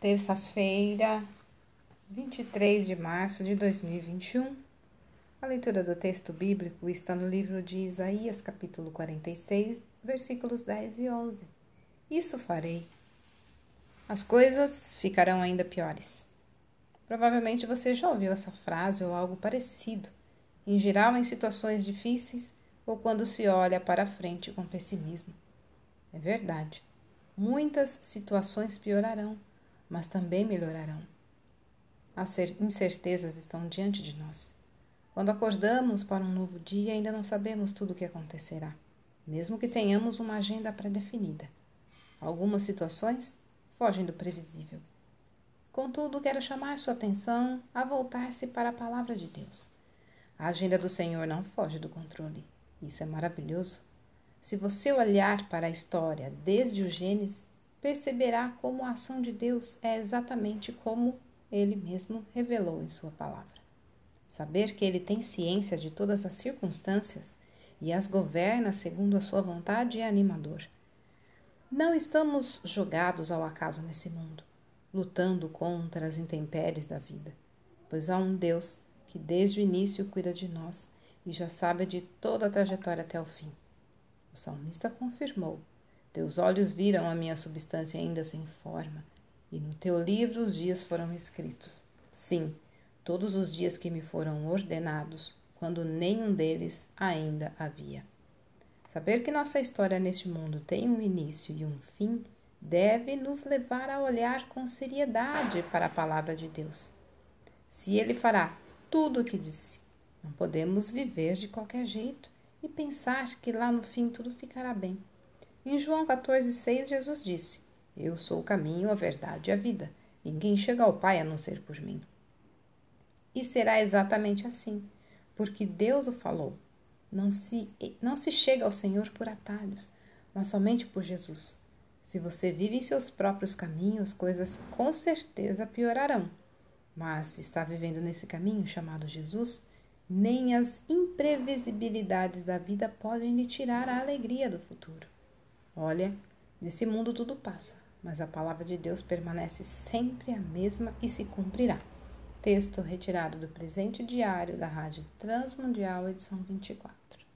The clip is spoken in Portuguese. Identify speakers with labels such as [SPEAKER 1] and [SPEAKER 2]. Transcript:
[SPEAKER 1] terça-feira, 23 de março de 2021. A leitura do texto bíblico está no livro de Isaías, capítulo 46, versículos 10 e 11. Isso farei. As coisas ficarão ainda piores. Provavelmente você já ouviu essa frase ou algo parecido, em geral em situações difíceis ou quando se olha para a frente com pessimismo. É verdade. Muitas situações piorarão mas também melhorarão. As incertezas estão diante de nós. Quando acordamos para um novo dia, ainda não sabemos tudo o que acontecerá, mesmo que tenhamos uma agenda pré-definida. Algumas situações fogem do previsível. Contudo, quero chamar sua atenção a voltar-se para a palavra de Deus. A agenda do Senhor não foge do controle. Isso é maravilhoso. Se você olhar para a história desde o Gênesis, perceberá como a ação de Deus é exatamente como ele mesmo revelou em Sua palavra. Saber que ele tem ciência de todas as circunstâncias e as governa segundo a sua vontade é animador. Não estamos jogados ao acaso nesse mundo, lutando contra as intempéries da vida, pois há um Deus que desde o início cuida de nós e já sabe de toda a trajetória até o fim. O salmista confirmou teus olhos viram a minha substância ainda sem forma, e no teu livro os dias foram escritos. Sim, todos os dias que me foram ordenados, quando nenhum deles ainda havia. Saber que nossa história neste mundo tem um início e um fim deve nos levar a olhar com seriedade para a palavra de Deus. Se Ele fará tudo o que disse, não podemos viver de qualquer jeito e pensar que lá no fim tudo ficará bem. Em João 14,6, Jesus disse: Eu sou o caminho, a verdade e a vida. Ninguém chega ao Pai a não ser por mim. E será exatamente assim, porque Deus o falou. Não se, não se chega ao Senhor por atalhos, mas somente por Jesus. Se você vive em seus próprios caminhos, coisas com certeza piorarão. Mas se está vivendo nesse caminho chamado Jesus, nem as imprevisibilidades da vida podem lhe tirar a alegria do futuro. Olha, nesse mundo tudo passa, mas a palavra de Deus permanece sempre a mesma e se cumprirá. Texto retirado do presente diário da Rádio Transmundial, edição 24.